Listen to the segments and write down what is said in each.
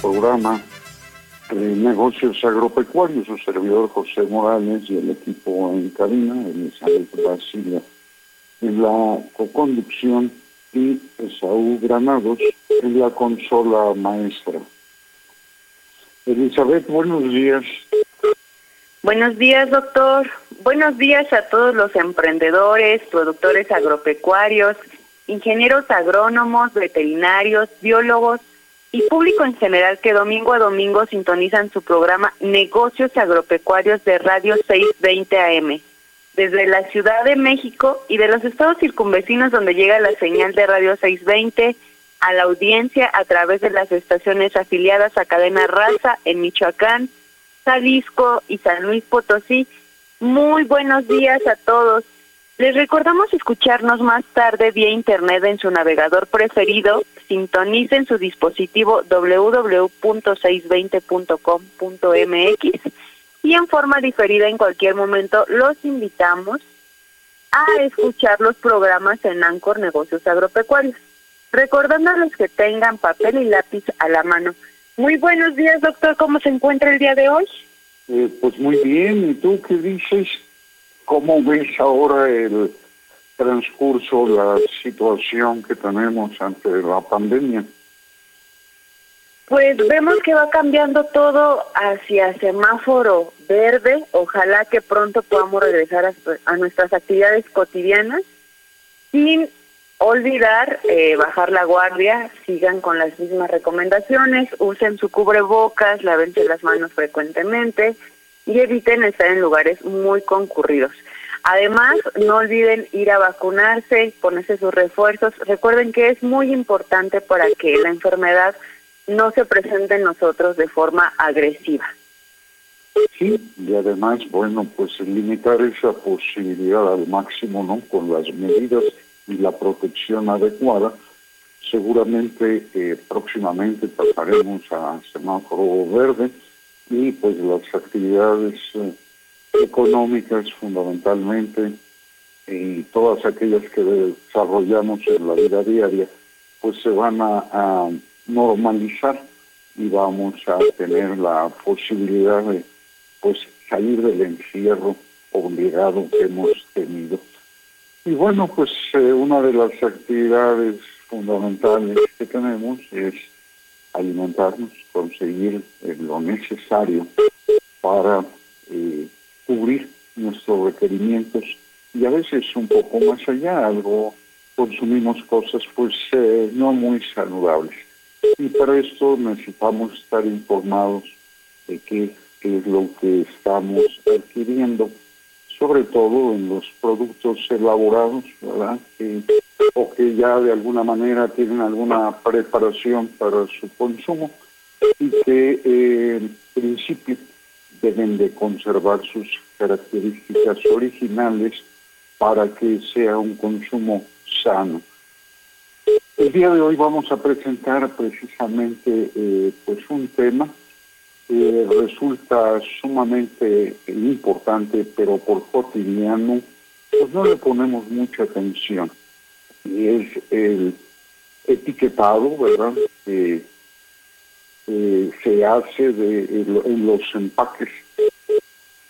Programa de negocios agropecuarios, su servidor José Morales y el equipo en cabina, Elizabeth Brasilia, en la coconducción y Esaú Granados en la consola maestra. Elizabeth, buenos días. Buenos días, doctor. Buenos días a todos los emprendedores, productores agropecuarios, ingenieros agrónomos, veterinarios, biólogos y público en general que domingo a domingo sintonizan su programa Negocios Agropecuarios de Radio 620 AM. Desde la Ciudad de México y de los estados circunvecinos donde llega la señal de Radio 620 a la audiencia a través de las estaciones afiliadas a Cadena Raza en Michoacán, Jalisco y San Luis Potosí. Muy buenos días a todos. Les recordamos escucharnos más tarde vía internet en su navegador preferido. Sintonicen su dispositivo www.620.com.mx y en forma diferida en cualquier momento los invitamos a escuchar los programas en Ancor Negocios Agropecuarios. Recordándoles que tengan papel y lápiz a la mano. Muy buenos días, doctor. ¿Cómo se encuentra el día de hoy? Eh, pues muy bien. ¿Y tú qué dices? ¿Cómo ves ahora el transcurso, la situación que tenemos ante la pandemia? Pues vemos que va cambiando todo hacia semáforo verde. Ojalá que pronto podamos regresar a, nuestras actividades cotidianas sin olvidar eh, bajar la guardia, sigan con las mismas recomendaciones, usen su cubrebocas, lávense las manos frecuentemente, y eviten estar en lugares muy concurridos. Además, no olviden ir a vacunarse, ponerse sus refuerzos. Recuerden que es muy importante para que la enfermedad no se presente en nosotros de forma agresiva. Sí, y además, bueno, pues limitar esa posibilidad al máximo, ¿no? Con las medidas y la protección adecuada. Seguramente eh, próximamente pasaremos a semáforo verde y pues las actividades eh, económicas fundamentalmente y todas aquellas que desarrollamos en la vida diaria pues se van a, normalizar y vamos a tener la posibilidad de pues salir del encierro obligado que hemos tenido. Y bueno, pues eh, una de las actividades fundamentales que tenemos es alimentarnos, conseguir eh, lo necesario para eh, cubrir nuestros requerimientos y a veces un poco más allá, algo consumimos cosas pues eh, no muy saludables. Y para esto necesitamos estar informados de qué, es lo que estamos adquiriendo, sobre todo en los productos elaborados, ¿verdad? o que ya de alguna manera tienen alguna preparación para su consumo y que eh, en principio deben de conservar sus características originales para que sea un consumo sano. El día de hoy vamos a presentar precisamente eh, pues un tema que resulta sumamente importante, pero por cotidiano pues no le ponemos mucha atención y es el etiquetado, ¿verdad? Eh, se hace de, en los empaques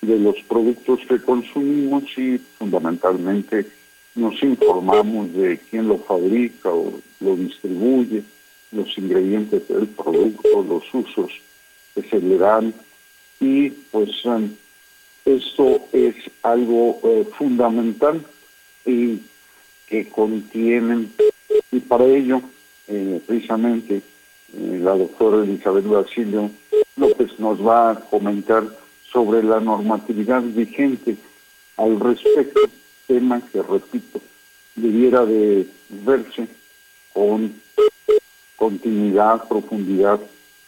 de los productos que consumimos y fundamentalmente nos informamos de quién lo fabrica o lo distribuye, los ingredientes del producto, los usos que se le dan. Y pues um, esto es algo eh, fundamental y que contienen y para ello eh, precisamente eh, la doctora Elizabeth Basilio López nos va a comentar sobre la normatividad vigente al respecto, tema que, repito, debiera de verse con continuidad, profundidad,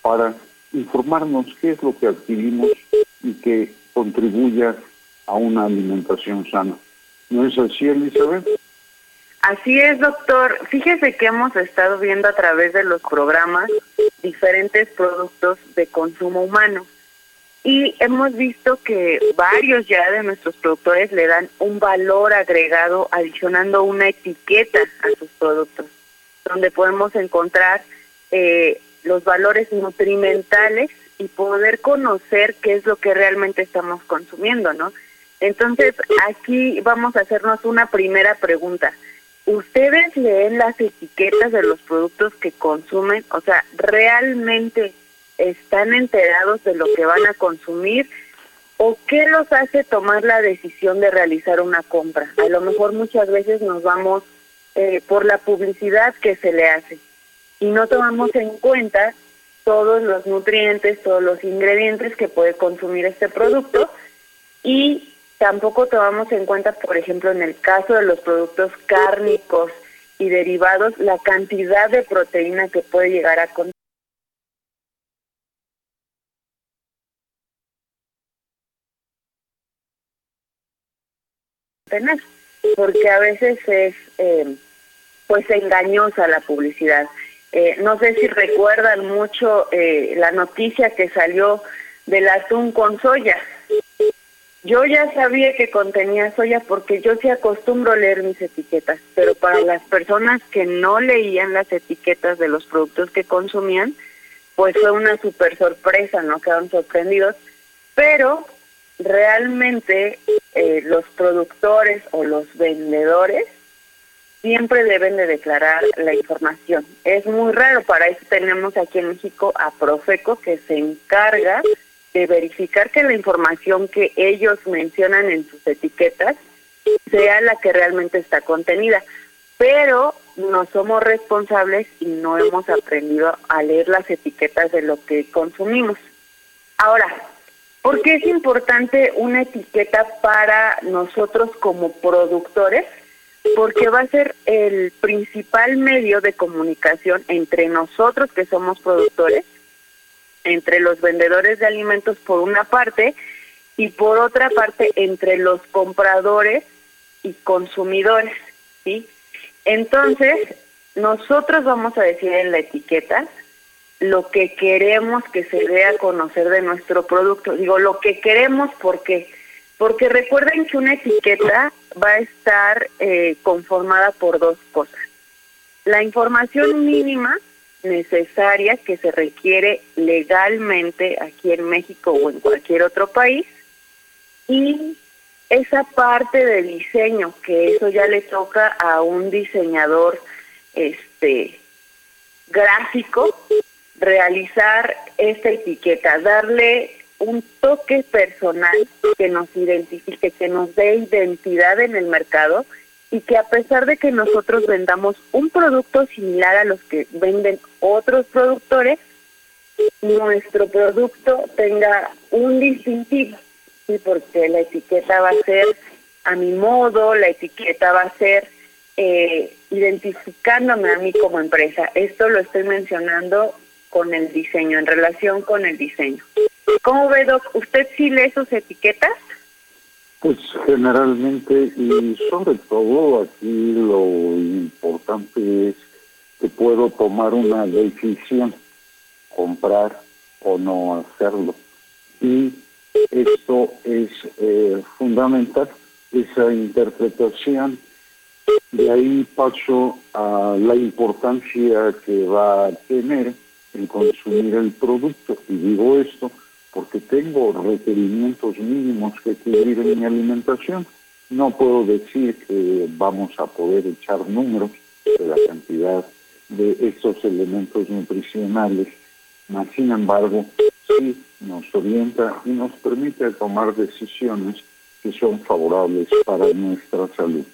para informarnos qué es lo que adquirimos y que contribuya a una alimentación sana. ¿No es así, Elizabeth? Así es, doctor. Fíjese que hemos estado viendo a través de los programas diferentes productos de consumo humano y hemos visto que varios ya de nuestros productores le dan un valor agregado adicionando una etiqueta a sus productos, donde podemos encontrar eh, los valores nutrimentales y poder conocer qué es lo que realmente estamos consumiendo, ¿no? Entonces, aquí vamos a hacernos una primera pregunta. ¿Ustedes leen las etiquetas de los productos que consumen? O sea, ¿realmente están enterados de lo que van a consumir o qué los hace tomar la decisión de realizar una compra. A lo mejor muchas veces nos vamos eh, por la publicidad que se le hace y no tomamos en cuenta todos los nutrientes, todos los ingredientes que puede consumir este producto y tampoco tomamos en cuenta, por ejemplo, en el caso de los productos cárnicos y derivados, la cantidad de proteína que puede llegar a contener tener, porque a veces es eh, pues engañosa la publicidad. Eh, no sé si recuerdan mucho eh, la noticia que salió del atún con soya. Yo ya sabía que contenía soya porque yo sí acostumbro leer mis etiquetas, pero para las personas que no leían las etiquetas de los productos que consumían, pues fue una super sorpresa, ¿no? Quedaron sorprendidos. Pero realmente eh, los productores o los vendedores siempre deben de declarar la información. Es muy raro, para eso tenemos aquí en México a Profeco que se encarga de verificar que la información que ellos mencionan en sus etiquetas sea la que realmente está contenida. Pero no somos responsables y no hemos aprendido a leer las etiquetas de lo que consumimos. Ahora, ¿Por qué es importante una etiqueta para nosotros como productores? Porque va a ser el principal medio de comunicación entre nosotros que somos productores, entre los vendedores de alimentos por una parte y por otra parte entre los compradores y consumidores, ¿sí? Entonces, nosotros vamos a decir en la etiqueta lo que queremos que se dé a conocer de nuestro producto. Digo, lo que queremos porque porque recuerden que una etiqueta va a estar eh, conformada por dos cosas. La información mínima necesaria que se requiere legalmente aquí en México o en cualquier otro país. Y esa parte de diseño que eso ya le toca a un diseñador este gráfico realizar esta etiqueta, darle un toque personal que nos identifique, que nos dé identidad en el mercado y que a pesar de que nosotros vendamos un producto similar a los que venden otros productores, nuestro producto tenga un distintivo, ¿sí? porque la etiqueta va a ser a mi modo, la etiqueta va a ser eh, identificándome a mí como empresa. Esto lo estoy mencionando con el diseño, en relación con el diseño. ¿Cómo ve, Doc? ¿Usted sí lee sus etiquetas? Pues generalmente, y sobre todo aquí lo importante es que puedo tomar una decisión, comprar o no hacerlo. Y esto es eh, fundamental, esa interpretación De ahí paso a la importancia que va a tener el consumir el producto. Y digo esto porque tengo requerimientos mínimos que cubrir en mi alimentación. No puedo decir que vamos a poder echar números de la cantidad de estos elementos nutricionales, mas sin embargo sí nos orienta y nos permite tomar decisiones que son favorables para nuestra salud.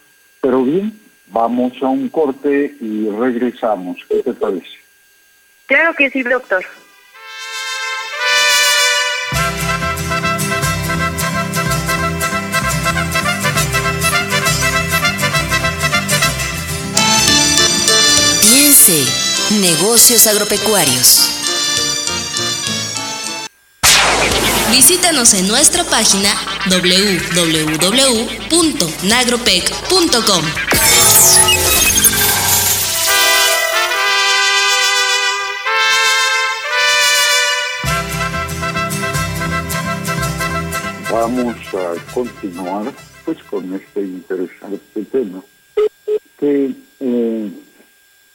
Pero bien, vamos a un corte y regresamos. ¿Qué te parece? Claro que sí, doctor. Negocios agropecuarios. Visítanos en nuestra página www.nagropec.com. Vamos a continuar pues con este interesante tema que eh,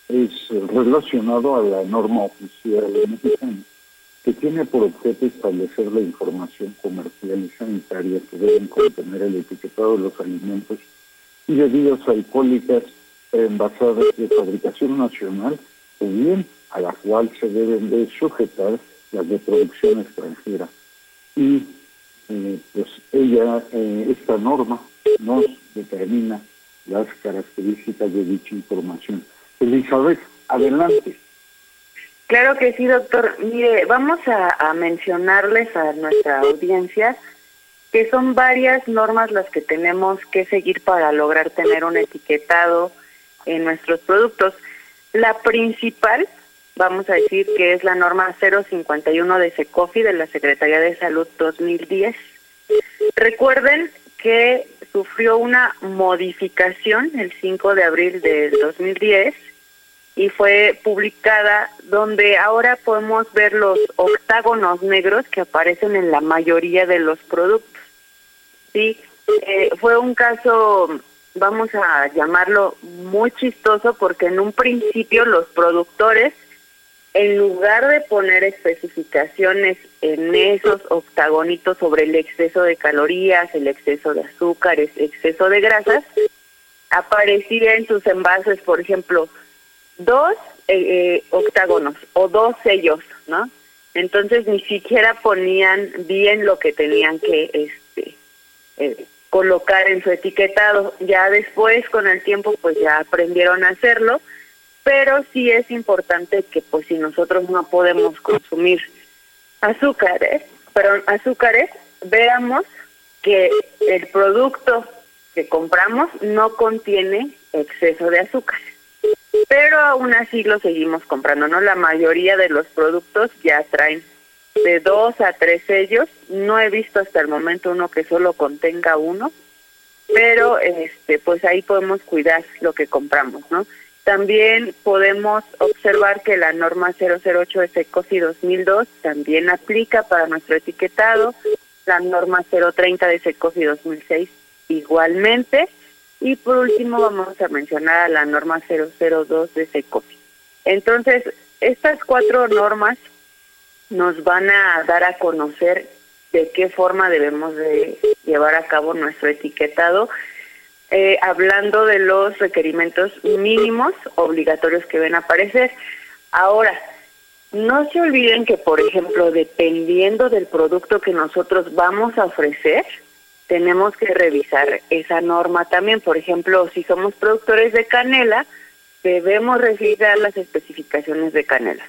es relacionado a la norma oficial mexicana que tiene por objeto establecer la información comercial y sanitaria que deben contener el etiquetado de los alimentos y bebidas alcohólicas envasadas de fabricación nacional o bien a la cual se deben de sujetar las de producción extranjera. Y eh, pues ella, eh, esta norma nos determina las características de dicha información. Elizabeth, adelante. Claro que sí, doctor. Mire, vamos a, mencionarles a nuestra audiencia que son varias normas las que tenemos que seguir para lograr tener un etiquetado en nuestros productos. La principal, vamos a decir que es la norma 051 de SECOFI de la Secretaría de Salud 2010. Recuerden que sufrió una modificación el 5 de abril del 2010 y fue publicada donde ahora podemos ver los octágonos negros que aparecen en la mayoría de los productos. Sí, eh, fue un caso, vamos a llamarlo muy chistoso porque en un principio los productores, en lugar de poner especificaciones en esos octagonitos sobre el exceso de calorías, el exceso de azúcares, exceso de grasas, aparecía en sus envases, por ejemplo, dos eh, eh, octágonos o dos sellos, ¿no? Entonces ni siquiera ponían bien lo que tenían que este eh, colocar en su etiquetado. Ya después, con el tiempo, pues ya aprendieron a hacerlo, pero sí es importante que pues si nosotros no podemos consumir azúcares, pero azúcares, veamos que el producto que compramos no contiene exceso de azúcar pero aún así lo seguimos comprando, ¿no? La mayoría de los productos ya traen de dos a tres sellos. No he visto hasta el momento uno que solo contenga uno, pero este, pues ahí podemos cuidar lo que compramos, ¿no? También podemos observar que la norma 008 SECOSI 2002 también aplica para nuestro etiquetado, la norma 030 de SECOSI 2006 igualmente, y por último vamos a mencionar a la norma 002 de SECOFI. Entonces, estas cuatro normas nos van a dar a conocer de qué forma debemos de llevar a cabo nuestro etiquetado, eh, hablando de los requerimientos mínimos obligatorios que ven aparecer. Ahora, no se olviden que, por ejemplo, dependiendo del producto que nosotros vamos a ofrecer, tenemos que revisar esa norma también. Por ejemplo, si somos productores de canela, debemos revisar las especificaciones de canela.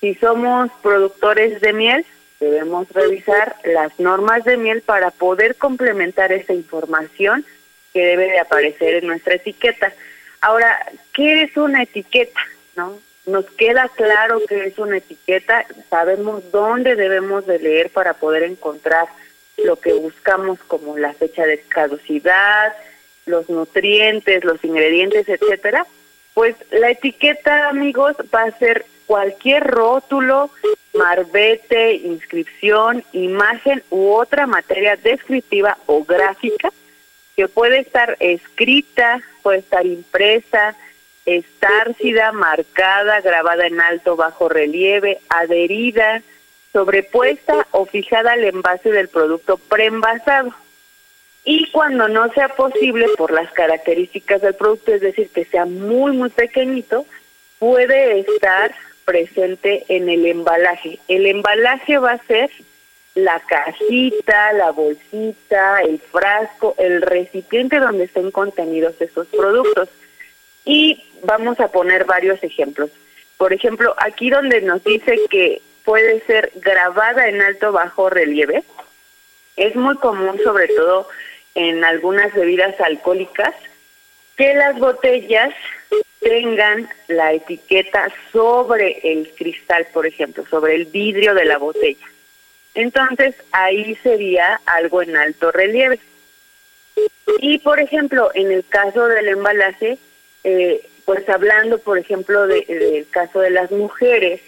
Si somos productores de miel, debemos revisar las normas de miel para poder complementar esa información que debe de aparecer en nuestra etiqueta. Ahora, ¿qué es una etiqueta? ¿No? Nos queda claro que es una etiqueta, sabemos dónde debemos de leer para poder encontrar lo que buscamos como la fecha de caducidad, los nutrientes, los ingredientes, etcétera, pues la etiqueta, amigos, va a ser cualquier rótulo, marbete, inscripción, imagen u otra materia descriptiva o gráfica que puede estar escrita, puede estar impresa, estárcida, marcada, grabada en alto bajo relieve, adherida, sobrepuesta o fijada al envase del producto preenvasado. Y cuando no sea posible por las características del producto, es decir, que sea muy, muy pequeñito, puede estar presente en el embalaje. El embalaje va a ser la cajita, la bolsita, el frasco, el recipiente donde estén contenidos esos productos. Y vamos a poner varios ejemplos. Por ejemplo, aquí donde nos dice que puede ser grabada en alto bajo relieve, es muy común sobre todo en algunas bebidas alcohólicas que las botellas tengan la etiqueta sobre el cristal, por ejemplo, sobre el vidrio de la botella. Entonces ahí sería algo en alto relieve. Y por ejemplo, en el caso del embalaje, eh, pues hablando por ejemplo del caso de las mujeres,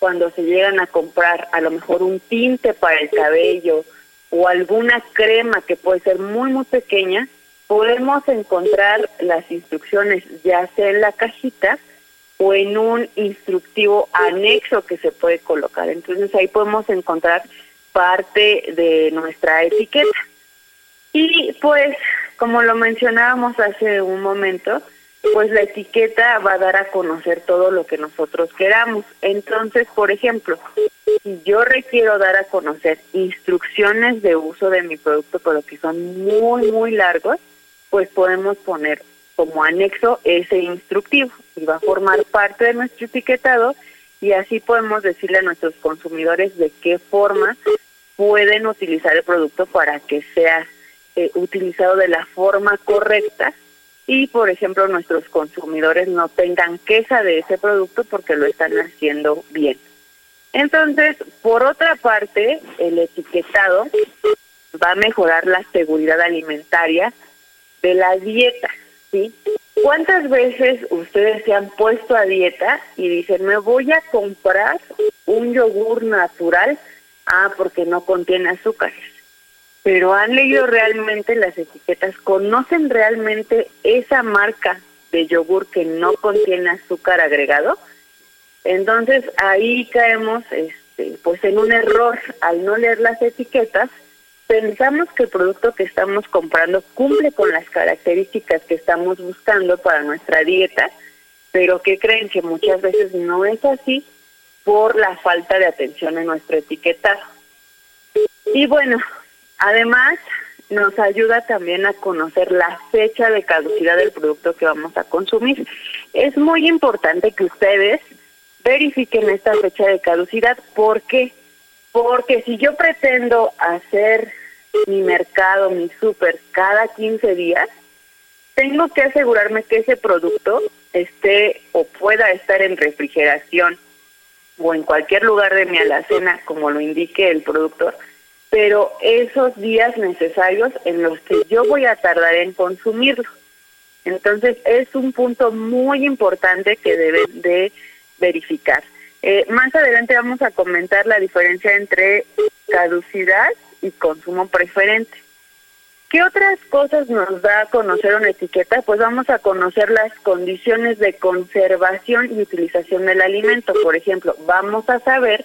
cuando se llegan a comprar a lo mejor un tinte para el cabello o alguna crema que puede ser muy muy pequeña, podemos encontrar las instrucciones ya sea en la cajita o en un instructivo anexo que se puede colocar. Entonces ahí podemos encontrar parte de nuestra etiqueta. Y pues, como lo mencionábamos hace un momento, pues la etiqueta va a dar a conocer todo lo que nosotros queramos. Entonces, por ejemplo, si yo requiero dar a conocer instrucciones de uso de mi producto, pero que son muy, muy largos, pues podemos poner como anexo ese instructivo y va a formar parte de nuestro etiquetado y así podemos decirle a nuestros consumidores de qué forma pueden utilizar el producto para que sea eh, utilizado de la forma correcta y, por ejemplo, nuestros consumidores no tengan queja de ese producto porque lo están haciendo bien. Entonces, por otra parte, el etiquetado va a mejorar la seguridad alimentaria de la dieta, ¿sí? ¿Cuántas veces ustedes se han puesto a dieta y dicen, me voy a comprar un yogur natural? Ah, porque no contiene azúcares pero han leído realmente las etiquetas, conocen realmente esa marca de yogur que no contiene azúcar agregado. Entonces ahí caemos este, pues en un error al no leer las etiquetas. Pensamos que el producto que estamos comprando cumple con las características que estamos buscando para nuestra dieta, pero que creen que muchas veces no es así por la falta de atención en nuestro etiquetado. Y bueno, Además, nos ayuda también a conocer la fecha de caducidad del producto que vamos a consumir. Es muy importante que ustedes verifiquen esta fecha de caducidad. ¿Por qué? Porque si yo pretendo hacer mi mercado, mi súper cada 15 días, tengo que asegurarme que ese producto esté o pueda estar en refrigeración o en cualquier lugar de mi alacena, como lo indique el productor, pero esos días necesarios en los que yo voy a tardar en consumirlo. Entonces es un punto muy importante que deben de verificar. Eh, más adelante vamos a comentar la diferencia entre caducidad y consumo preferente. ¿Qué otras cosas nos da a conocer una etiqueta? Pues vamos a conocer las condiciones de conservación y utilización del alimento. Por ejemplo, vamos a saber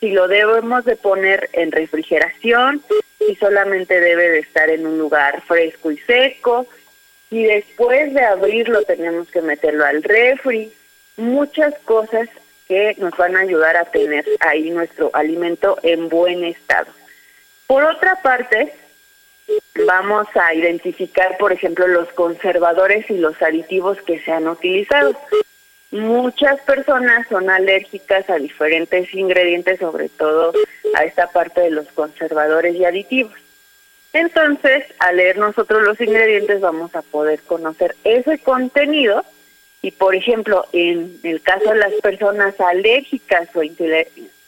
si lo debemos de poner en refrigeración, si solamente debe de estar en un lugar fresco y seco, si después de abrirlo tenemos que meterlo al refri, muchas cosas que nos van a ayudar a tener ahí nuestro alimento en buen estado. Por otra parte, vamos a identificar, por ejemplo, los conservadores y los aditivos que se han utilizado. Muchas personas son alérgicas a diferentes ingredientes, sobre todo a esta parte de los conservadores y aditivos. Entonces, al leer nosotros los ingredientes vamos a poder conocer ese contenido y, por ejemplo, en el caso de las personas alérgicas o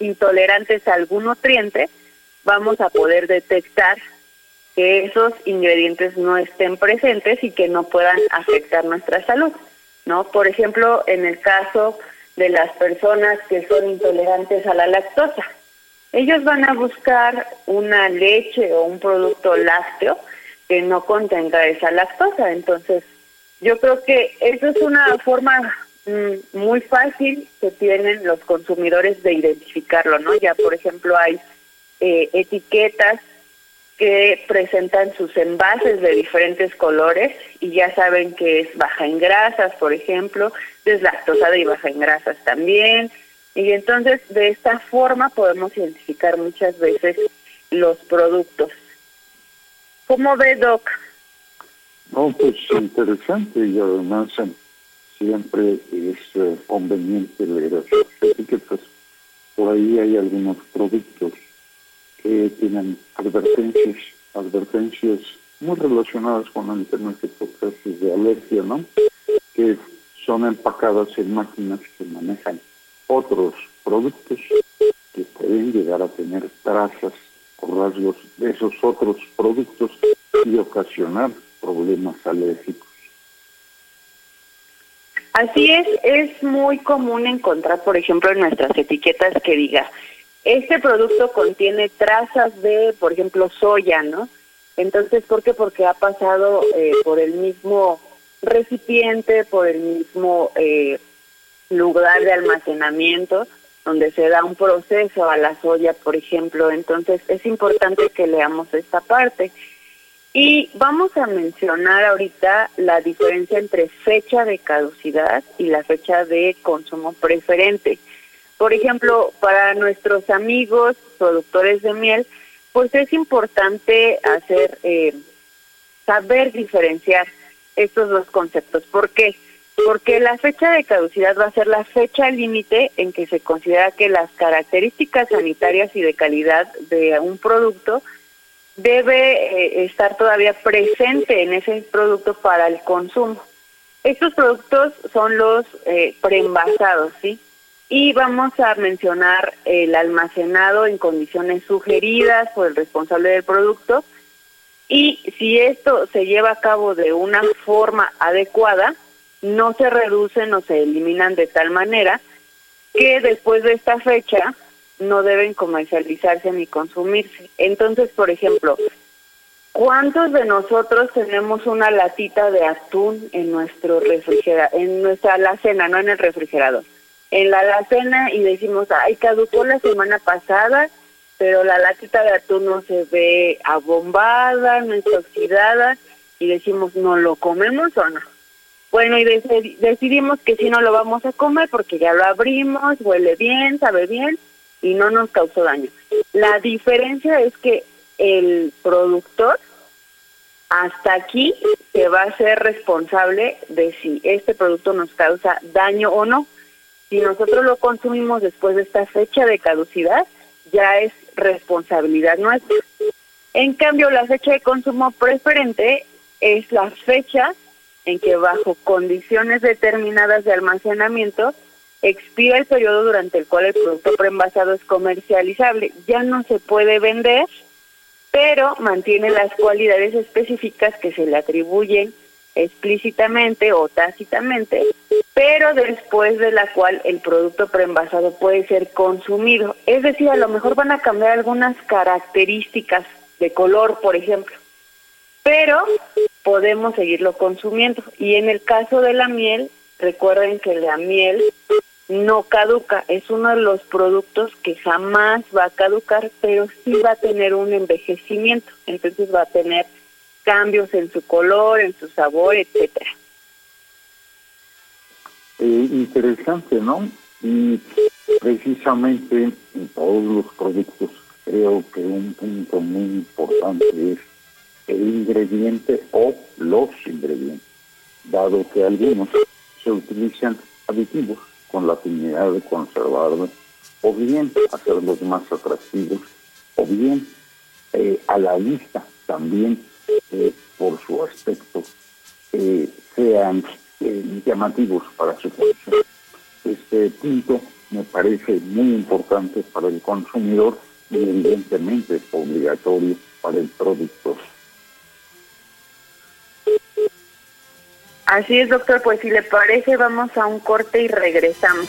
intolerantes a algún nutriente, vamos a poder detectar que esos ingredientes no estén presentes y que no puedan afectar nuestra salud. ¿No? Por ejemplo, en el caso de las personas que son intolerantes a la lactosa. Ellos van a buscar una leche o un producto lácteo que no contenga esa lactosa. Entonces, yo creo que eso es una forma mm, muy fácil que tienen los consumidores de identificarlo, ¿no? Ya, por ejemplo, hay eh, etiquetas que presentan sus envases de diferentes colores y ya saben que es baja en grasas, por ejemplo, deslactosada y baja en grasas también. Y entonces de esta forma podemos identificar muchas veces los productos. ¿Cómo ve, Doc? No, pues interesante y además eh, siempre es eh, conveniente leer las etiquetas. Por ahí hay algunos productos que tienen advertencias, advertencias muy relacionadas con tema de de alergia, ¿no? Que son empacadas en máquinas que manejan otros productos que pueden llegar a tener trazas o rasgos de esos otros productos y ocasionar problemas alérgicos. Así es, es muy común encontrar, por ejemplo, en nuestras etiquetas que diga, este producto contiene trazas de, por ejemplo, soya, ¿no? Entonces, ¿por qué? Porque ha pasado eh, por el mismo recipiente, por el mismo eh, lugar de almacenamiento, donde se da un proceso a la soya, por ejemplo. Entonces, es importante que leamos esta parte. Y vamos a mencionar ahorita la diferencia entre fecha de caducidad y la fecha de consumo preferente. Por ejemplo, para nuestros amigos productores de miel, pues es importante hacer, eh, saber diferenciar estos dos conceptos. ¿Por qué? Porque la fecha de caducidad va a ser la fecha límite en que se considera que las características sanitarias y de calidad de un producto debe eh, estar todavía presente en ese producto para el consumo. Estos productos son los eh, preenvasados, ¿sí? Y vamos a mencionar el almacenado en condiciones sugeridas por el responsable del producto y si esto se lleva a cabo de una forma adecuada, no se reducen o se eliminan de tal manera que después de esta fecha no deben comercializarse ni consumirse. Entonces, por ejemplo, ¿cuántos de nosotros tenemos una latita de atún en nuestro refrigerador, en nuestra alacena, no en el refrigerador? En la alacena y decimos, ay, caducó la semana pasada, pero la latita de atún no se ve abombada, no está oxidada, y decimos, ¿no lo comemos o no? Bueno, y decidimos que sí no lo vamos a comer porque ya lo abrimos, huele bien, sabe bien y no nos causó daño. La diferencia es que el productor hasta aquí se va a ser responsable de si este producto nos causa daño o no. Si nosotros lo consumimos después de esta fecha de caducidad, ya es responsabilidad nuestra. En cambio, la fecha de consumo preferente es la fecha en que bajo condiciones determinadas de almacenamiento expira el periodo durante el cual el producto preenvasado es comercializable. Ya no se puede vender, pero mantiene las cualidades específicas que se le atribuyen explícitamente o tácitamente, pero después de la cual el producto preenvasado puede ser consumido. Es decir, a lo mejor van a cambiar algunas características de color, por ejemplo, pero podemos seguirlo consumiendo. Y en el caso de la miel, recuerden que la miel no caduca, es uno de los productos que jamás va a caducar, pero sí va a tener un envejecimiento, entonces va a tener cambios en su color, en su sabor, etcétera. Eh, interesante, ¿no? Y precisamente en todos los productos creo que un punto muy importante es el ingrediente o los ingredientes, dado que algunos se utilizan aditivos con la finalidad de conservarlos o bien hacerlos más atractivos o bien eh, a la vista también eh, por su aspecto, sean eh, llamativos para su consumo. Este punto me parece muy importante para el consumidor y evidentemente obligatorio para el productor. Así es, doctor. Pues si le parece, vamos a un corte y regresamos.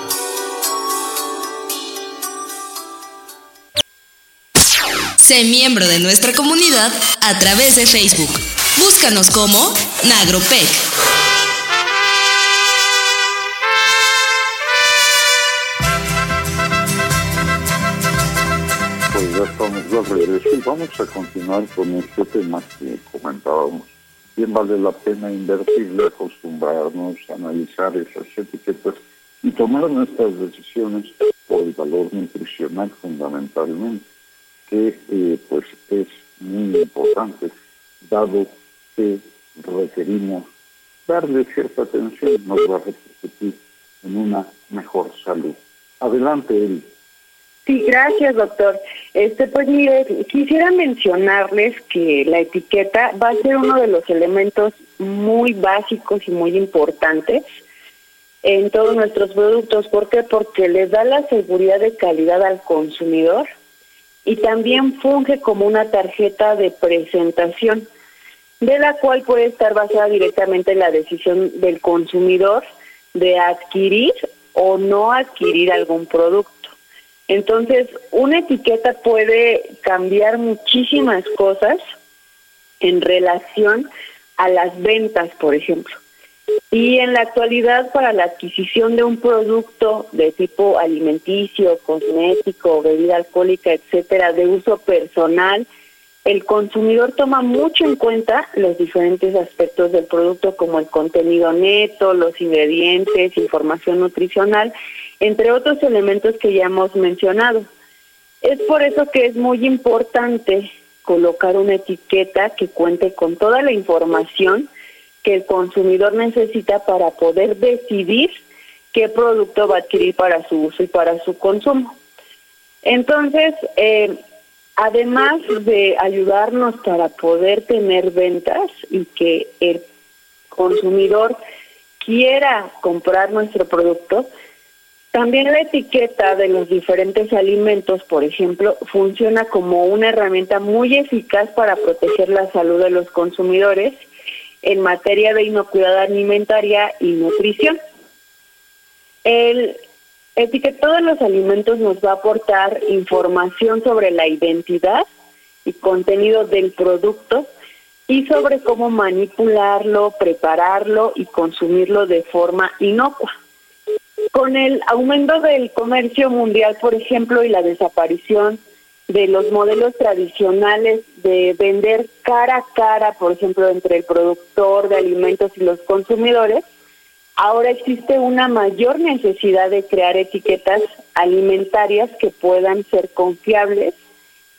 Sé miembro de nuestra comunidad a través de Facebook. Búscanos como Nagropec. Pues ya estamos de y vamos a continuar con este tema que comentábamos. Bien vale la pena invertirle, acostumbrarnos, analizar esas etiquetas y tomar nuestras decisiones por el valor nutricional fundamentalmente que eh, pues es muy importante, dado que requerimos darle cierta atención, nos va a repercutir en una mejor salud. Adelante, Eli. Sí, gracias, doctor. Este, pues mire, quisiera mencionarles que la etiqueta va a ser uno de los elementos muy básicos y muy importantes en todos nuestros productos. ¿Por qué? Porque les da la seguridad de calidad al consumidor y también funge como una tarjeta de presentación, de la cual puede estar basada directamente en la decisión del consumidor de adquirir o no adquirir algún producto. Entonces, una etiqueta puede cambiar muchísimas cosas en relación a las ventas, por ejemplo. Y en la actualidad, para la adquisición de un producto de tipo alimenticio, cosmético, bebida alcohólica, etcétera, de uso personal, el consumidor toma mucho en cuenta los diferentes aspectos del producto, como el contenido neto, los ingredientes, información nutricional, entre otros elementos que ya hemos mencionado. Es por eso que es muy importante colocar una etiqueta que cuente con toda la información que el consumidor necesita para poder decidir qué producto va a adquirir para su uso y para su consumo. Entonces, eh, además de ayudarnos para poder tener ventas y que el consumidor quiera comprar nuestro producto, también la etiqueta de los diferentes alimentos, por ejemplo, funciona como una herramienta muy eficaz para proteger la salud de los consumidores en materia de inocuidad alimentaria y nutrición. El etiquetado de los alimentos nos va a aportar información sobre la identidad y contenido del producto y sobre cómo manipularlo, prepararlo y consumirlo de forma inocua. Con el aumento del comercio mundial, por ejemplo, y la desaparición de los modelos tradicionales de vender cara a cara, por ejemplo, entre el productor de alimentos y los consumidores, ahora existe una mayor necesidad de crear etiquetas alimentarias que puedan ser confiables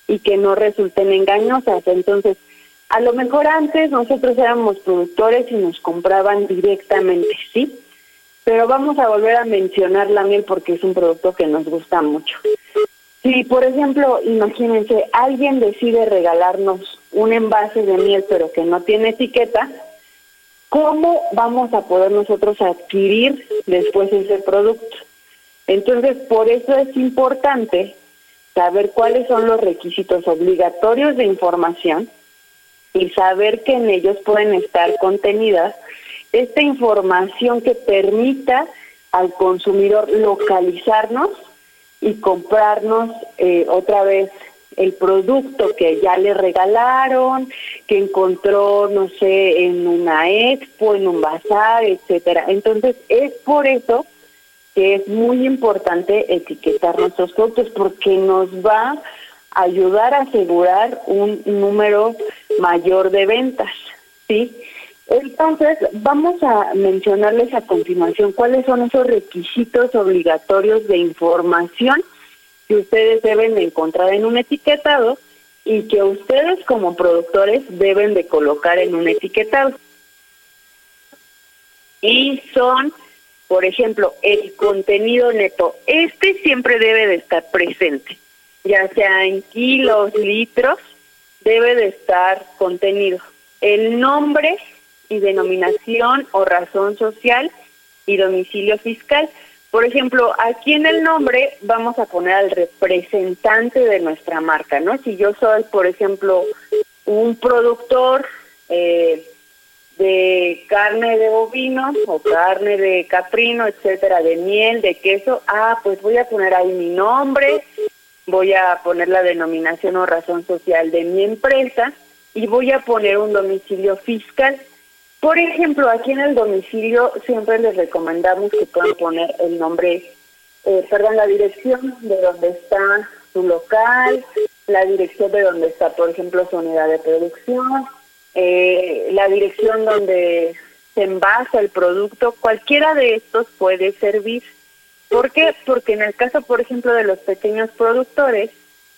y que no resulten engañosas. Entonces, a lo mejor antes nosotros éramos productores y nos compraban directamente, ¿sí? Pero vamos a volver a mencionar la miel porque es un producto que nos gusta mucho. Si, por ejemplo, imagínense, alguien decide regalarnos un envase de miel pero que no tiene etiqueta, ¿cómo vamos a poder nosotros adquirir después ese producto? Entonces, por eso es importante saber cuáles son los requisitos obligatorios de información y saber que en ellos pueden estar contenidas esta información que permita al consumidor localizarnos y comprarnos eh, otra vez el producto que ya le regalaron, que encontró, no sé, en una expo, en un bazar, etcétera. Entonces, es por eso que es muy importante etiquetar nuestros productos porque nos va a ayudar a asegurar un número mayor de ventas, ¿sí? Entonces, vamos a mencionarles a continuación cuáles son esos requisitos obligatorios de información que ustedes deben de encontrar en un etiquetado y que ustedes como productores deben de colocar en un etiquetado. Y son, por ejemplo, el contenido neto. Este siempre debe de estar presente, ya sea en kilos, litros, debe de estar contenido el nombre y denominación o razón social y domicilio fiscal. Por ejemplo, aquí en el nombre vamos a poner al representante de nuestra marca, ¿no? Si yo soy, por ejemplo, un productor eh, de carne de bovino o carne de caprino, etcétera, de miel, de queso, ah, pues voy a poner ahí mi nombre, voy a poner la denominación o razón social de mi empresa y voy a poner un domicilio fiscal. Por ejemplo, aquí en el domicilio siempre les recomendamos que puedan poner el nombre, eh, perdón, la dirección de donde está su local, la dirección de donde está, por ejemplo, su unidad de producción, eh, la dirección donde se envasa el producto, cualquiera de estos puede servir. ¿Por qué? Porque en el caso, por ejemplo, de los pequeños productores,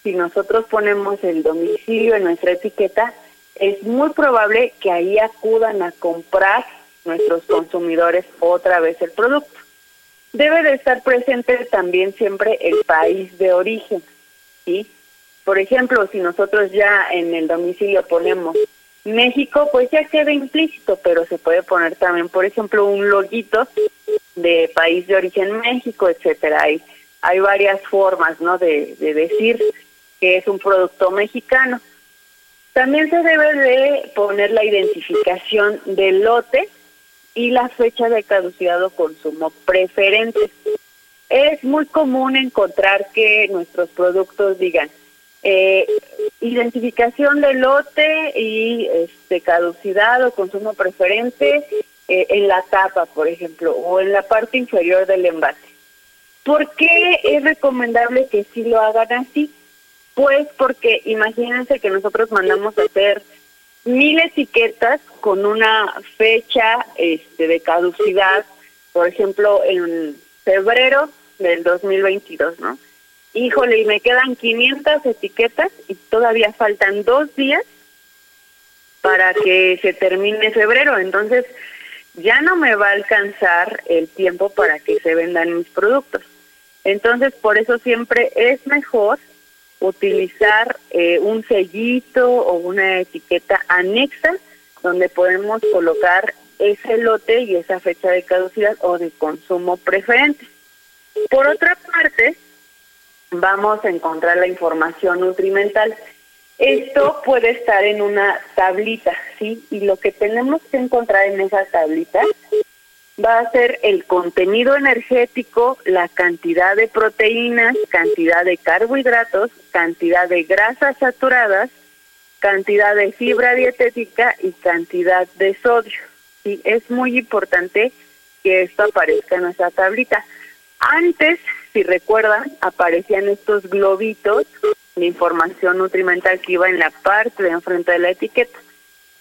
si nosotros ponemos el domicilio en nuestra etiqueta, es muy probable que ahí acudan a comprar nuestros consumidores otra vez el producto. Debe de estar presente también siempre el país de origen, ¿sí? Por ejemplo, si nosotros ya en el domicilio ponemos México, pues ya queda implícito, pero se puede poner también, por ejemplo, un loguito de país de origen México, etcétera. Hay, hay varias formas, ¿no? De, de decir que es un producto mexicano. También se debe de poner la identificación del lote y la fecha de caducidad o consumo preferente. Es muy común encontrar que nuestros productos digan eh, identificación del lote y este caducidad o consumo preferente eh, en la tapa, por ejemplo, o en la parte inferior del envase. ¿Por qué es recomendable que sí lo hagan así? Pues porque imagínense que nosotros mandamos a hacer mil etiquetas con una fecha este, de caducidad, por ejemplo, en febrero del 2022, ¿no? Híjole, y me quedan 500 etiquetas y todavía faltan dos días para que se termine febrero. Entonces, ya no me va a alcanzar el tiempo para que se vendan mis productos. Entonces, por eso siempre es mejor utilizar eh, un sellito o una etiqueta anexa donde podemos colocar ese lote y esa fecha de caducidad o de consumo preferente. Por otra parte, vamos a encontrar la información nutrimental. Esto puede estar en una tablita, ¿sí? Y lo que tenemos que encontrar en esa tablita va a ser el contenido energético, la cantidad de proteínas, cantidad de carbohidratos, cantidad de grasas saturadas, cantidad de fibra dietética y cantidad de sodio. Sí, es muy importante que esto aparezca en nuestra tablita. Antes, si recuerdan, aparecían estos globitos de información nutrimental que iba en la parte de enfrente de la etiqueta.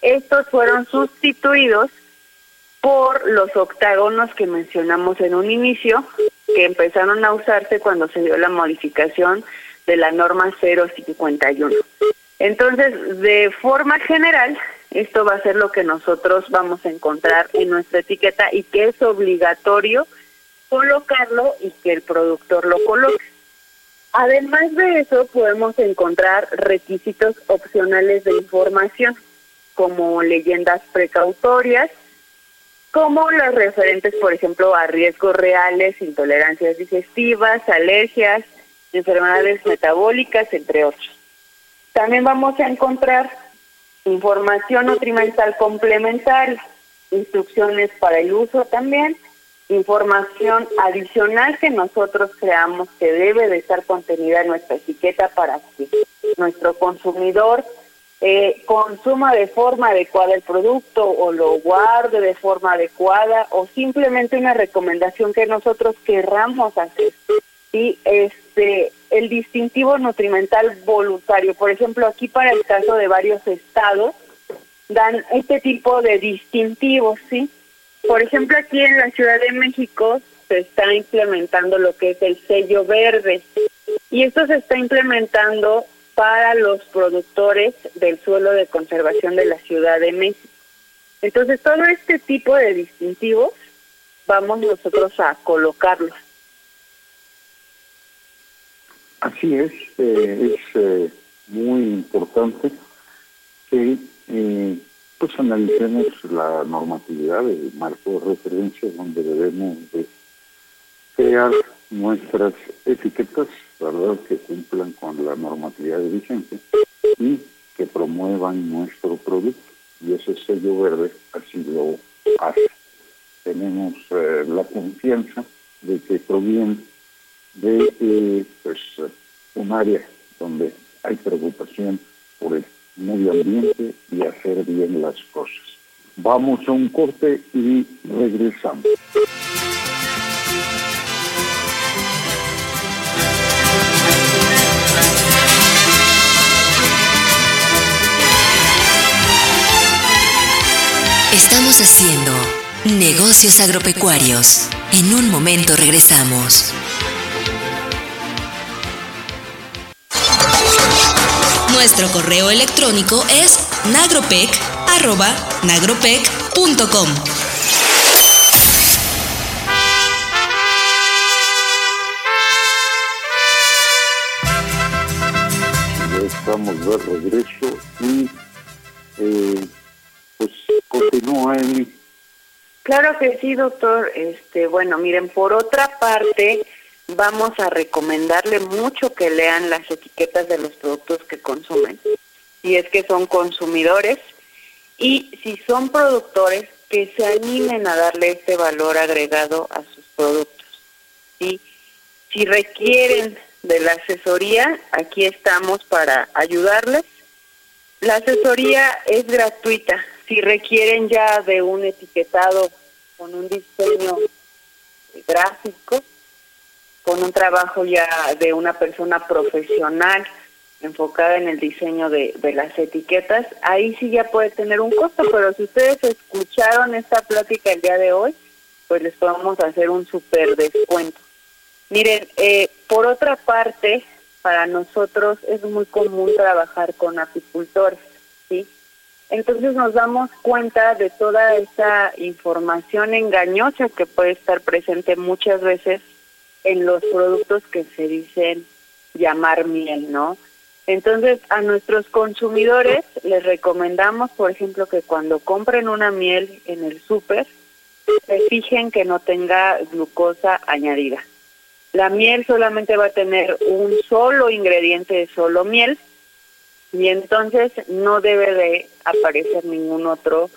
Estos fueron sustituidos por los octágonos que mencionamos en un inicio, que empezaron a usarse cuando se dio la modificación de la norma 051. Entonces, de forma general, esto va a ser lo que nosotros vamos a encontrar en nuestra etiqueta y que es obligatorio colocarlo y que el productor lo coloque. Además de eso, podemos encontrar requisitos opcionales de información, como leyendas precautorias, como las referentes, por ejemplo, a riesgos reales, intolerancias digestivas, alergias, enfermedades metabólicas, entre otros. También vamos a encontrar información nutrimental complementaria, instrucciones para el uso también, información adicional que nosotros creamos que debe de estar contenida en nuestra etiqueta para que nuestro consumidor eh, consuma de forma adecuada el producto o lo guarde de forma adecuada o simplemente una recomendación que nosotros querramos hacer. Y este el distintivo nutrimental voluntario, por ejemplo, aquí para el caso de varios estados dan este tipo de distintivos, ¿sí? Por ejemplo, aquí en la Ciudad de México se está implementando lo que es el sello verde y esto se está implementando para los productores del suelo de conservación de la Ciudad de México. Entonces, todo este tipo de distintivos vamos nosotros a colocarlos. Así es, eh, es eh, muy importante que eh, pues analicemos la normatividad del marco de referencia donde debemos de crear nuestras etiquetas, ¿verdad?, que cumplan con la normatividad vigente y que promuevan nuestro producto. Y ese sello verde así lo hace. Tenemos eh, la confianza de que proviene de eh, pues, un área donde hay preocupación por el medio ambiente y hacer bien las cosas. Vamos a un corte y regresamos. Estamos haciendo negocios agropecuarios. En un momento regresamos. Nuestro correo electrónico es nagropec.nagropec.com. Ya estamos de regreso y eh, Claro que sí, doctor. Este, bueno, miren, por otra parte, vamos a recomendarle mucho que lean las etiquetas de los productos que consumen. Si es que son consumidores y si son productores, que se animen a darle este valor agregado a sus productos. ¿sí? Si requieren de la asesoría, aquí estamos para ayudarles. La asesoría es gratuita. Si requieren ya de un etiquetado con un diseño gráfico, con un trabajo ya de una persona profesional enfocada en el diseño de, las etiquetas, ahí sí ya puede tener un costo, pero si ustedes escucharon esta plática el día de hoy, pues les podemos hacer un súper descuento. Miren, eh, por otra parte, para nosotros es muy común trabajar con apicultores, ¿sí? Entonces nos damos cuenta de toda esa información engañosa que puede estar presente muchas veces en los productos que se dicen llamar miel, ¿no? Entonces, a nuestros consumidores les recomendamos, por ejemplo, que cuando compren una miel en el súper, se fijen que no tenga glucosa añadida. La miel solamente va a tener un solo ingrediente solo miel y entonces no debe de aparecer ningún otro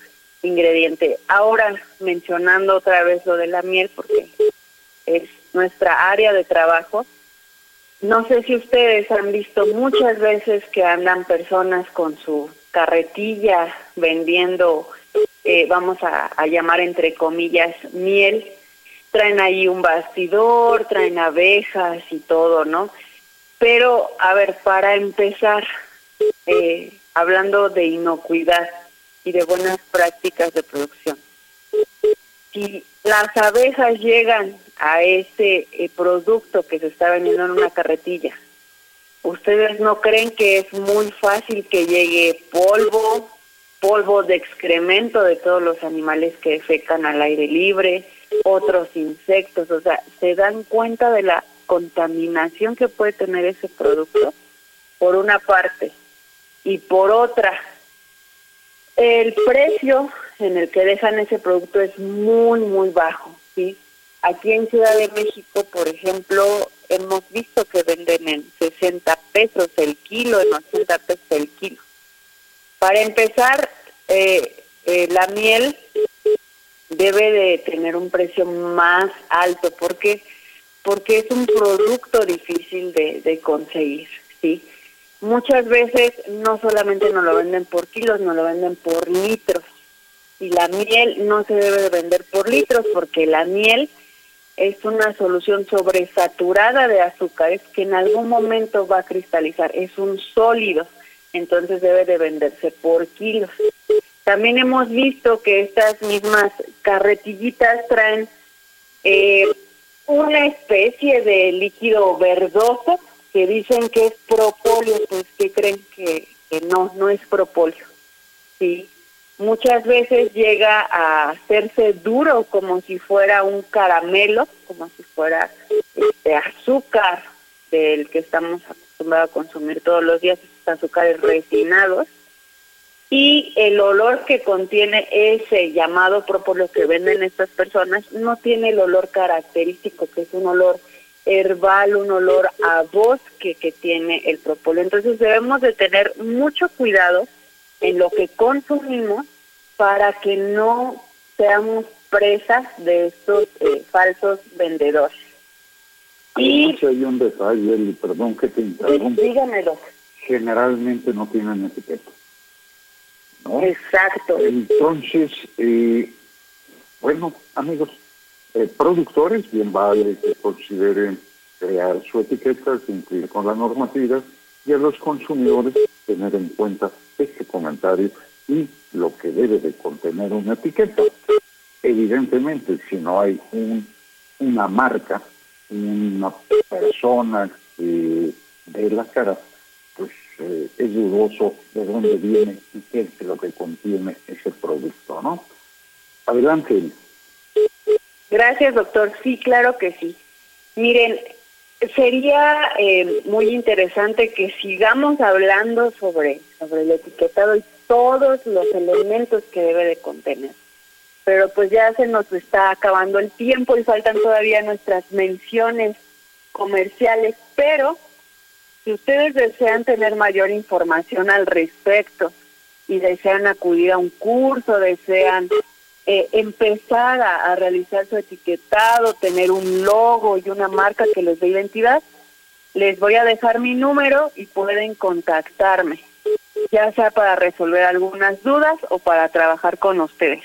ingrediente. Ahora, mencionando otra vez lo de la miel, porque es nuestra área de trabajo, no sé si ustedes han visto muchas veces que andan personas con su carretilla vendiendo, eh, vamos a, a, llamar entre comillas, miel. Traen ahí un bastidor, traen abejas y todo, ¿no? Pero, a ver, para empezar, eh, hablando de inocuidad y de buenas prácticas de producción, si las abejas llegan a ese eh, producto que se está vendiendo en una carretilla. ¿Ustedes no creen que es muy fácil que llegue polvo, polvo de excremento de todos los animales que defecan al aire libre, otros insectos? O sea, ¿se dan cuenta de la contaminación que puede tener ese producto? Por una parte. Y por otra, el precio en el que dejan ese producto es muy, muy bajo, ¿sí? Aquí en Ciudad de México, por ejemplo, hemos visto que venden en 60 pesos el kilo, en 80 pesos el kilo. Para empezar, eh, eh, la miel debe de tener un precio más alto. ¿Por qué? Porque es un producto difícil de, de conseguir, ¿sí? Muchas veces no solamente nos lo venden por kilos, nos lo venden por litros. Y la miel no se debe de vender por litros porque la miel es una solución sobresaturada de azúcares que en algún momento va a cristalizar, es un sólido, entonces debe de venderse por kilos. También hemos visto que estas mismas carretillitas traen eh, una especie de líquido verdoso que dicen que es propóleo, pues que creen que, no, no es propóleo. Sí, muchas veces llega a hacerse duro como si fuera un caramelo, como si fuera este azúcar del que estamos acostumbrados a consumir todos los días, estos azúcares refinados. y el olor que contiene ese llamado propóleo que venden estas personas no tiene el olor característico, que es un olor herbal, un olor a bosque que tiene el propóleo. Entonces debemos de tener mucho cuidado en lo que consumimos para que no seamos presas de estos eh, falsos vendedores. Y hay un detalle, perdón que te interrumpa. Dígamelo. Generalmente no tienen etiqueta. Exacto. Entonces, eh, bueno, amigos, eh, productores, bien vale que consideren crear su etiqueta, cumplir con la normativa, y a los consumidores tener en cuenta este comentario y lo que debe de contener una etiqueta. Evidentemente, si no hay un, una marca, una persona que de la cara, pues eh, es dudoso de dónde viene y qué es lo que contiene ese producto, ¿no? Adelante. Gracias, doctor. Sí, claro que sí. Miren, sería eh, muy interesante que sigamos hablando sobre, sobre el etiquetado y todos los elementos que debe de contener. Pero pues ya se nos está acabando el tiempo y faltan todavía nuestras menciones comerciales, pero si ustedes desean tener mayor información al respecto y desean acudir a un curso, desean eh, empezar a, realizar su etiquetado, tener un logo y una marca que les dé identidad, les voy a dejar mi número y pueden contactarme, ya sea para resolver algunas dudas o para trabajar con ustedes.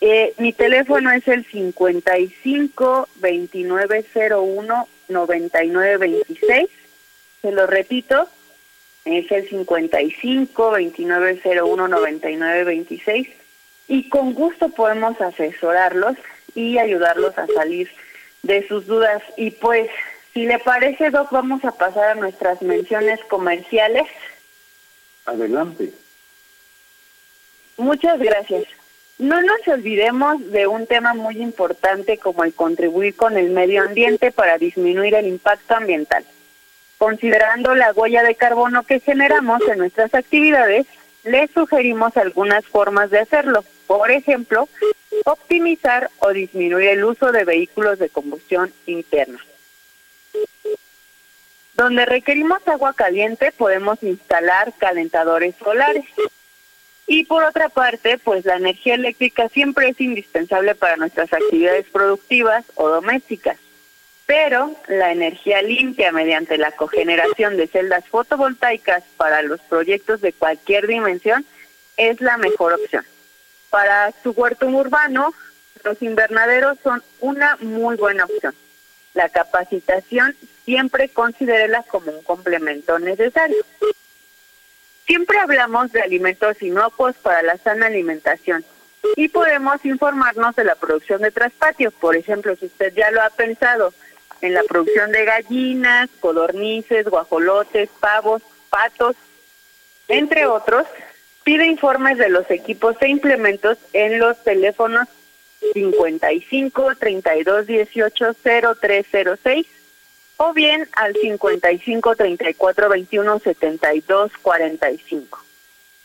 Eh, mi teléfono es el 55 2901 9926 se lo repito, es el 55 2901 9926 y con gusto podemos asesorarlos y ayudarlos a salir de sus dudas. Y pues, si le parece, Doc, vamos a pasar a nuestras menciones comerciales. Adelante. Muchas gracias. No nos olvidemos de un tema muy importante como el contribuir con el medio ambiente para disminuir el impacto ambiental. Considerando la huella de carbono que generamos en nuestras actividades, les sugerimos algunas formas de hacerlo. Por ejemplo, optimizar o disminuir el uso de vehículos de combustión interna. Donde requerimos agua caliente, podemos instalar calentadores solares. Y por otra parte, pues la energía eléctrica siempre es indispensable para nuestras actividades productivas o domésticas pero la energía limpia mediante la cogeneración de celdas fotovoltaicas para los proyectos de cualquier dimensión es la mejor opción. Para su huerto urbano, los invernaderos son una muy buena opción. La capacitación siempre considérela como un complemento necesario. Siempre hablamos de alimentos inocuos para la sana alimentación y podemos informarnos de la producción de traspatios. Por ejemplo, si usted ya lo ha pensado, en la producción de gallinas, codornices, guajolotes, pavos, patos, entre otros, pide informes de los equipos e implementos en los teléfonos 55 32 18 0306 o bien al 55 34 21 72 45.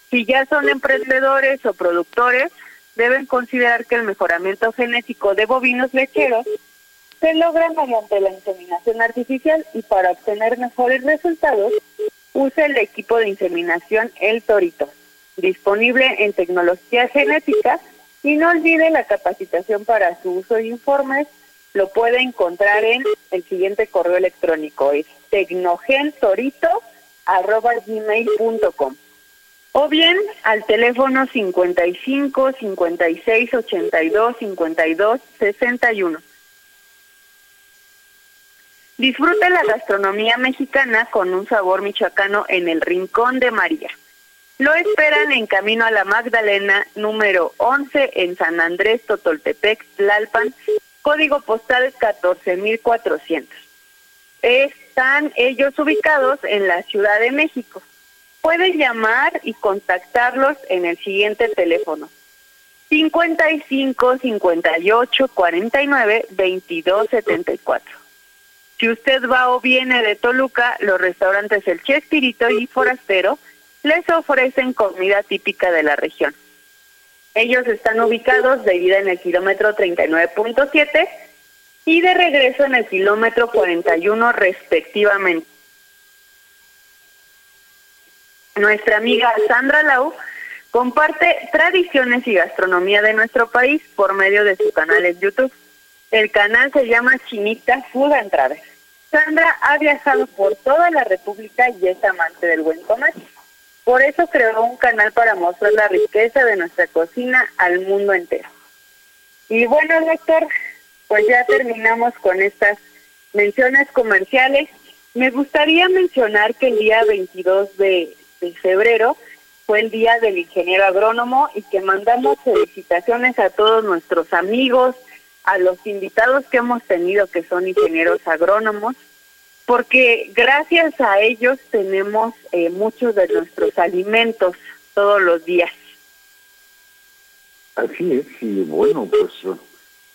Si ya son emprendedores o productores, deben considerar que el mejoramiento genético de bovinos lecheros se logra mediante la inseminación artificial y para obtener mejores resultados, use el equipo de inseminación El Torito, disponible en tecnología genética. Y no olvide la capacitación para su uso de informes, lo puede encontrar en el siguiente correo electrónico, es tecnogentorito.gmail.com o bien al teléfono 55 56 82 52 61 Disfrute la gastronomía mexicana con un sabor michoacano en el Rincón de María. Lo esperan en Camino a la Magdalena, número 11, en San Andrés, Totoltepec, Tlalpan, código postal 14400. Están ellos ubicados en la Ciudad de México. Pueden llamar y contactarlos en el siguiente teléfono. 55 58 49 22 74. Si usted va o viene de Toluca, los restaurantes El Chespirito y Forastero les ofrecen comida típica de la región. Ellos están ubicados de ida en el kilómetro 39.7 y de regreso en el kilómetro 41 respectivamente. Nuestra amiga Sandra Lau comparte tradiciones y gastronomía de nuestro país por medio de su canal en YouTube. El canal se llama Chinita Food and Travel. Sandra ha viajado por toda la República y es amante del buen comer. Por eso creó un canal para mostrar la riqueza de nuestra cocina al mundo entero. Y bueno, doctor, pues ya terminamos con estas menciones comerciales. Me gustaría mencionar que el día 22 de, de febrero fue el día del ingeniero agrónomo y que mandamos felicitaciones a todos nuestros amigos, a los invitados que hemos tenido que son ingenieros agrónomos porque gracias a ellos tenemos eh, muchos de nuestros alimentos todos los días. Así es, y bueno, pues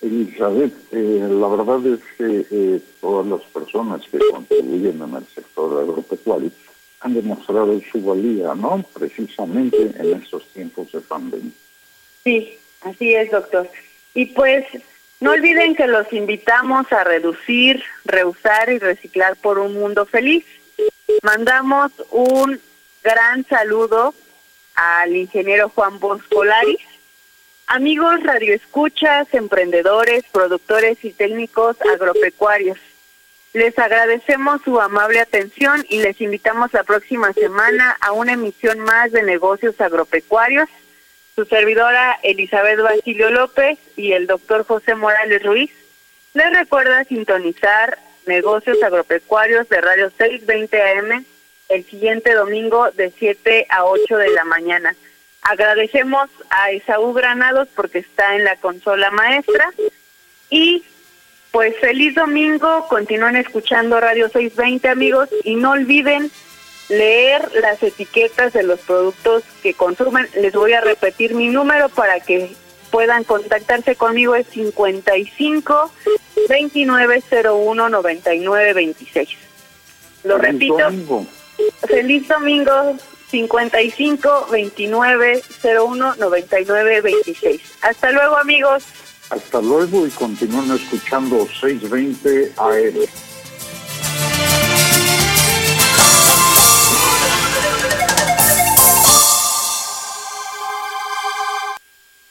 Elizabeth, eh, la verdad es que eh, todas las personas que contribuyen en el sector agropecuario han demostrado su valía, ¿no? Precisamente en estos tiempos de pandemia. Sí, así es, doctor. Y pues no olviden que los invitamos a reducir, reusar y reciclar por un mundo feliz. Mandamos un gran saludo al ingeniero Juan Bosco Laris. Amigos radioescuchas, emprendedores, productores y técnicos agropecuarios. Les agradecemos su amable atención y les invitamos la próxima semana a una emisión más de negocios agropecuarios su servidora Elizabeth Basilio López y el doctor José Morales Ruiz. Les recuerda sintonizar negocios agropecuarios de Radio 620 AM el siguiente domingo de 7 a 8 de la mañana. Agradecemos a Esaú Granados porque está en la consola maestra. Y pues feliz domingo, continúen escuchando Radio 620 amigos y no olviden leer las etiquetas de los productos que consumen. Les voy a repetir mi número para que puedan contactarse conmigo es 55 2901 9926. Lo Feliz repito. Domingo. Feliz domingo 55 2901 9926. Hasta luego, amigos. Hasta luego y continúen escuchando 620 AM.